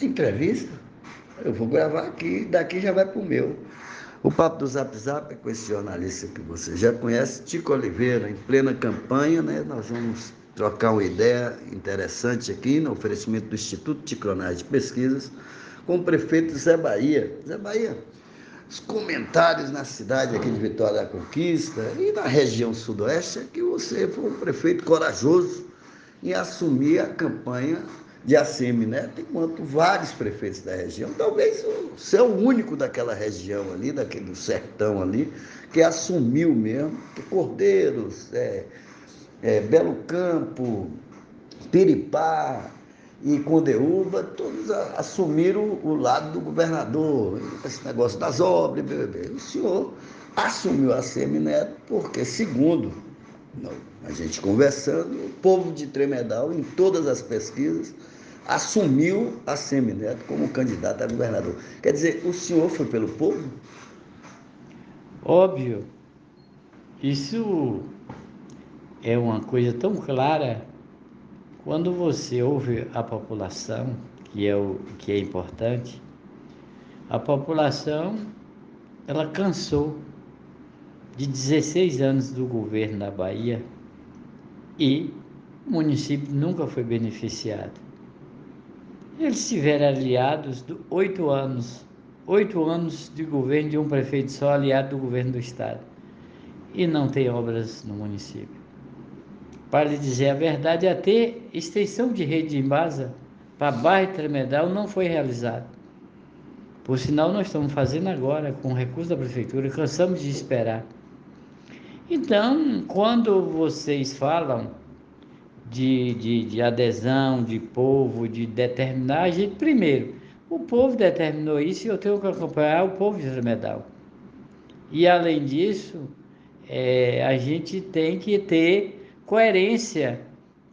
Entrevista? Eu vou gravar aqui, daqui já vai para o meu. O papo do Zap Zap é com esse jornalista que você já conhece, Tico Oliveira, em plena campanha, né? Nós vamos trocar uma ideia interessante aqui no oferecimento do Instituto Ticronais de Pesquisas com o prefeito Zé Bahia. Zé Bahia, os comentários na cidade aqui de Vitória da Conquista e na região sudoeste é que você foi um prefeito corajoso em assumir a campanha de ACM Neto, enquanto vários prefeitos da região, talvez você é o único daquela região ali, daquele sertão ali, que assumiu mesmo, que Cordeiros, é, é, Belo Campo, Piripá e Condeúba, todos assumiram o lado do governador, esse negócio das obras, o senhor assumiu a Semineto porque, segundo a gente conversando, o povo de Tremedal, em todas as pesquisas, assumiu a Semineto como candidato a governador. Quer dizer, o senhor foi pelo povo? Óbvio. Isso é uma coisa tão clara quando você ouve a população, que é o que é importante. A população ela cansou de 16 anos do governo da Bahia e o município nunca foi beneficiado. Eles tiveram aliados oito anos, oito anos de governo de um prefeito só aliado do governo do estado e não tem obras no município. Para lhe dizer a verdade, até extensão de rede de embasa para bairro Tremedal não foi realizada. Por sinal, nós estamos fazendo agora com recurso da prefeitura, cansamos de esperar. Então, quando vocês falam de, de, de adesão, de povo, de determinar, a gente, primeiro, o povo determinou isso e eu tenho que acompanhar o povo de Tremedal. E, além disso, é, a gente tem que ter coerência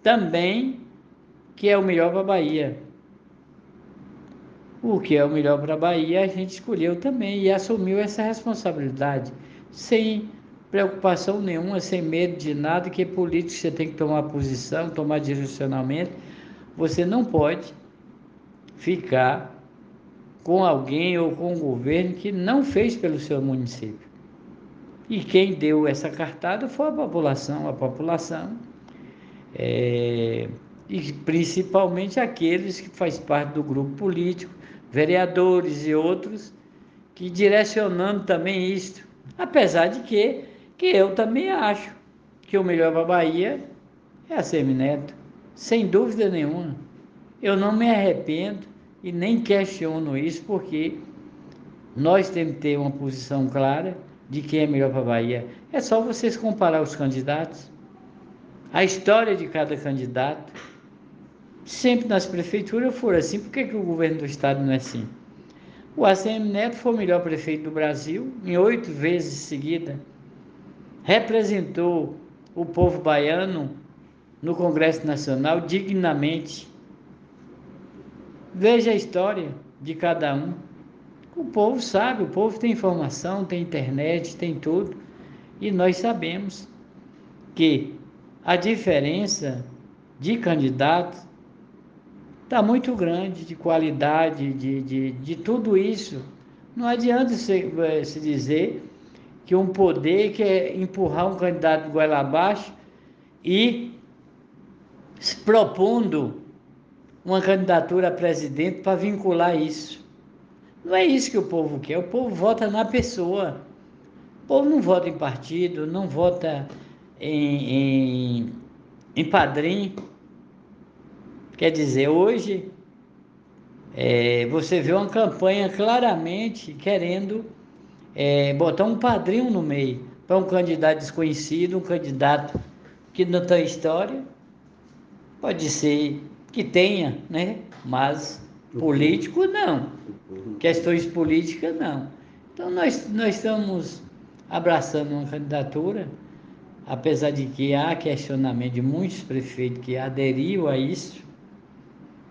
também, que é o melhor para a Bahia. O que é o melhor para a Bahia, a gente escolheu também e assumiu essa responsabilidade, sem preocupação nenhuma, sem medo de nada, que político você tem que tomar posição, tomar direcionamento. Você não pode ficar com alguém ou com um governo que não fez pelo seu município. E quem deu essa cartada foi a população, a população, é, e principalmente aqueles que fazem parte do grupo político, vereadores e outros, que direcionando também isto. Apesar de que, que eu também acho que o melhor para a Bahia é a Semineto, sem dúvida nenhuma. Eu não me arrependo e nem questiono isso, porque nós temos que ter uma posição clara de quem é melhor para a Bahia. É só vocês comparar os candidatos, a história de cada candidato. Sempre nas prefeituras for assim, por que, que o governo do estado não é assim? O ACM Neto foi o melhor prefeito do Brasil em oito vezes seguida. Representou o povo baiano no Congresso Nacional dignamente. Veja a história de cada um. O povo sabe, o povo tem informação, tem internet, tem tudo. E nós sabemos que a diferença de candidatos está muito grande, de qualidade, de, de, de tudo isso. Não adianta se, eh, se dizer que um poder quer empurrar um candidato goela abaixo e se propondo uma candidatura a presidente para vincular isso. Não é isso que o povo quer. O povo vota na pessoa. O povo não vota em partido, não vota em, em, em padrinho. Quer dizer, hoje é, você vê uma campanha claramente querendo é, botar um padrinho no meio para um candidato desconhecido, um candidato que não tem história. Pode ser que tenha, né? Mas político não. Questões políticas, não. Então, nós, nós estamos abraçando uma candidatura, apesar de que há questionamento de muitos prefeitos que aderiram a isso,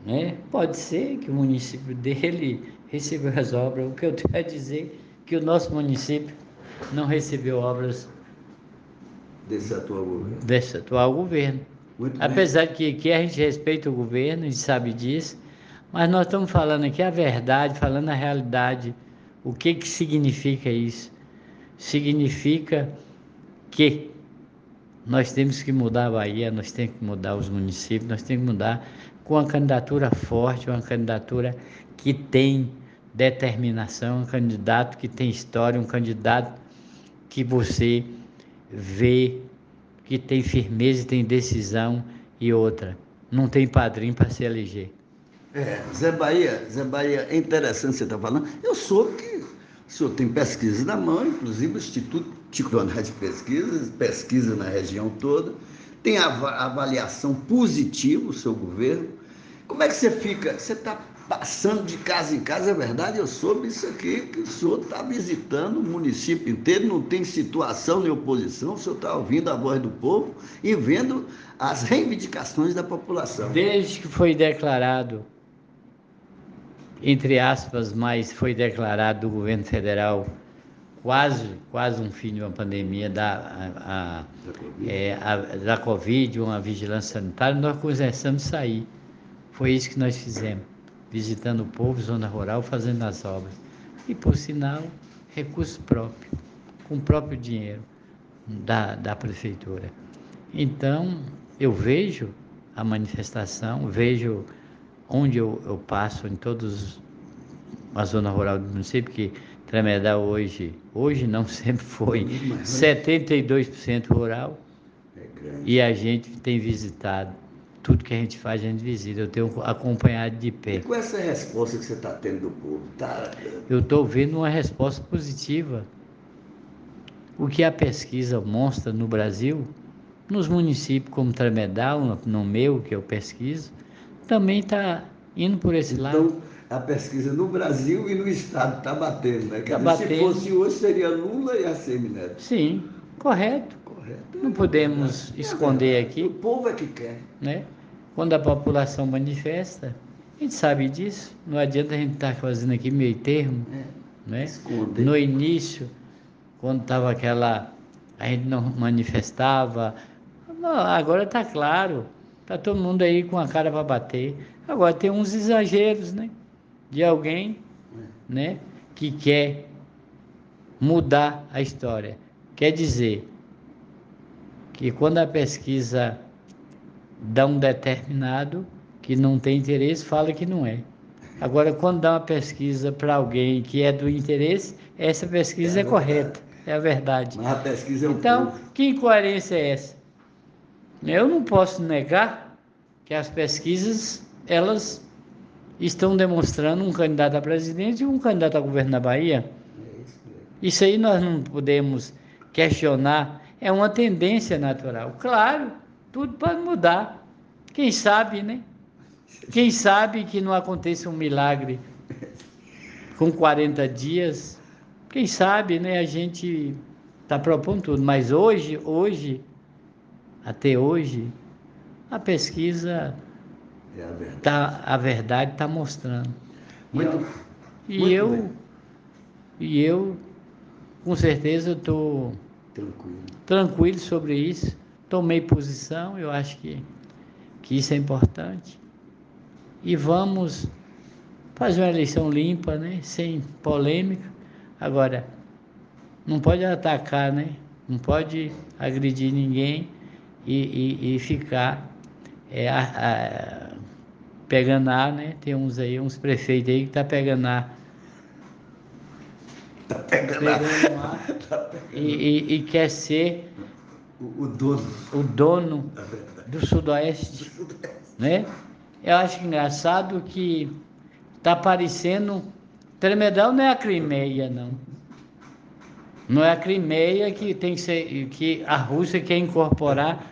né? pode ser que o município dele recebeu as obras. O que eu tenho a dizer que o nosso município não recebeu obras desse atual governo. Desse atual governo. Apesar de que, que a gente respeita o governo, gente sabe disso, Mas nós estamos falando aqui a verdade, falando a realidade. O que, que significa isso? Significa que nós temos que mudar a Bahia, nós temos que mudar os municípios, nós temos que mudar com uma candidatura forte, uma candidatura que tem determinação, um candidato que tem história, um candidato que você vê que tem firmeza, tem decisão e outra. Não tem padrinho para se eleger. É, Zé Bahia, Zé Bahia, é interessante você estar tá falando. Eu soube que o senhor tem pesquisas na mão, inclusive o Instituto Ticoné de Pesquisas, pesquisa na região toda, tem avaliação positiva o seu governo. Como é que você fica? Você está passando de casa em casa, é verdade, eu soube isso aqui, que o senhor está visitando o município inteiro, não tem situação nem oposição, o senhor está ouvindo a voz do povo e vendo as reivindicações da população. Desde que foi declarado, entre aspas, mas foi declarado do governo federal quase, quase um fim de uma pandemia da, a, a, da, COVID. É, a, da Covid, uma vigilância sanitária, nós começamos a sair. Foi isso que nós fizemos visitando o povo, zona rural, fazendo as obras. E, por sinal, recurso próprio, com o próprio dinheiro da, da prefeitura. Então, eu vejo a manifestação, vejo onde eu, eu passo, em todos a zona rural do município, que Tremedal hoje, hoje não sempre foi, 72% rural, é e a gente tem visitado tudo que a gente faz, a gente visita. Eu tenho acompanhado de pé. E com essa resposta que você está tendo do povo? Tá... Eu estou vendo uma resposta positiva. O que a pesquisa mostra no Brasil, nos municípios como Tremedal, no meu, que eu pesquiso, também está indo por esse então, lado. Então, a pesquisa no Brasil e no Estado está batendo, né? Tá batendo. Se fosse hoje, seria Lula e a Semineto. Sim, correto. correto. Não podemos é esconder aqui. O povo é que quer. Né? Quando a população manifesta, a gente sabe disso, não adianta a gente estar tá fazendo aqui meio termo. É, né? No início, quando estava aquela. a gente não manifestava. Não, agora está claro, está todo mundo aí com a cara para bater. Agora tem uns exageros, né? De alguém, é. né? Que quer mudar a história. Quer dizer que quando a pesquisa dá um determinado que não tem interesse, fala que não é. Agora, quando dá uma pesquisa para alguém que é do interesse, essa pesquisa é, é correta, é a verdade. Mas a pesquisa é um Então, povo. que incoerência é essa? Eu não posso negar que as pesquisas, elas estão demonstrando um candidato a presidente e um candidato a governo da Bahia. Isso aí nós não podemos questionar, é uma tendência natural. Claro, tudo pode mudar. Quem sabe, né? Quem sabe que não aconteça um milagre com 40 dias. Quem sabe, né? A gente está propondo tudo. Mas hoje, hoje, até hoje, a pesquisa é a verdade tá, a verdade está mostrando. Muito, e muito eu, bem. e eu, com certeza, estou tranquilo. tranquilo sobre isso tomei posição, eu acho que, que isso é importante. E vamos fazer uma eleição limpa, né? sem polêmica. Agora, não pode atacar, né? não pode agredir ninguém e, e, e ficar é, a, a, pegando ar, né? Tem uns aí, uns prefeitos aí que tá pegando ar. Tá pegando, pegando ar. Tá pegando. E, e, e quer ser o, dono. O dono do Sudoeste. Né? Eu acho engraçado que está parecendo. Tremedal não é a Crimeia, não. Não é a Crimeia que tem que ser. que a Rússia quer incorporar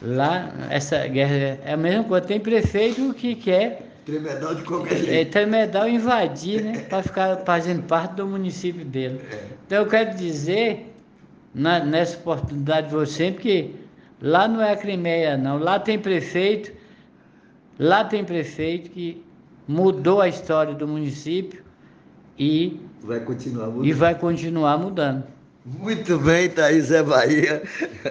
lá essa guerra. É a mesma coisa. Tem prefeito que quer. Tremedal de qualquer jeito. É, Tremedal invadir, né? Para ficar fazendo parte do município dele. É. Então eu quero dizer na, nessa oportunidade você, porque lá não é a Crimeia, não. Lá tem prefeito, lá tem prefeito que mudou a história do município e vai continuar mudando. E vai continuar mudando. Muito bem, Thaís é Bahia,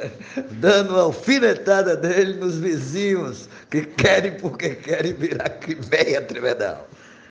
dando uma alfinetada dele nos vizinhos que querem porque querem virar Crimeia Tremedal.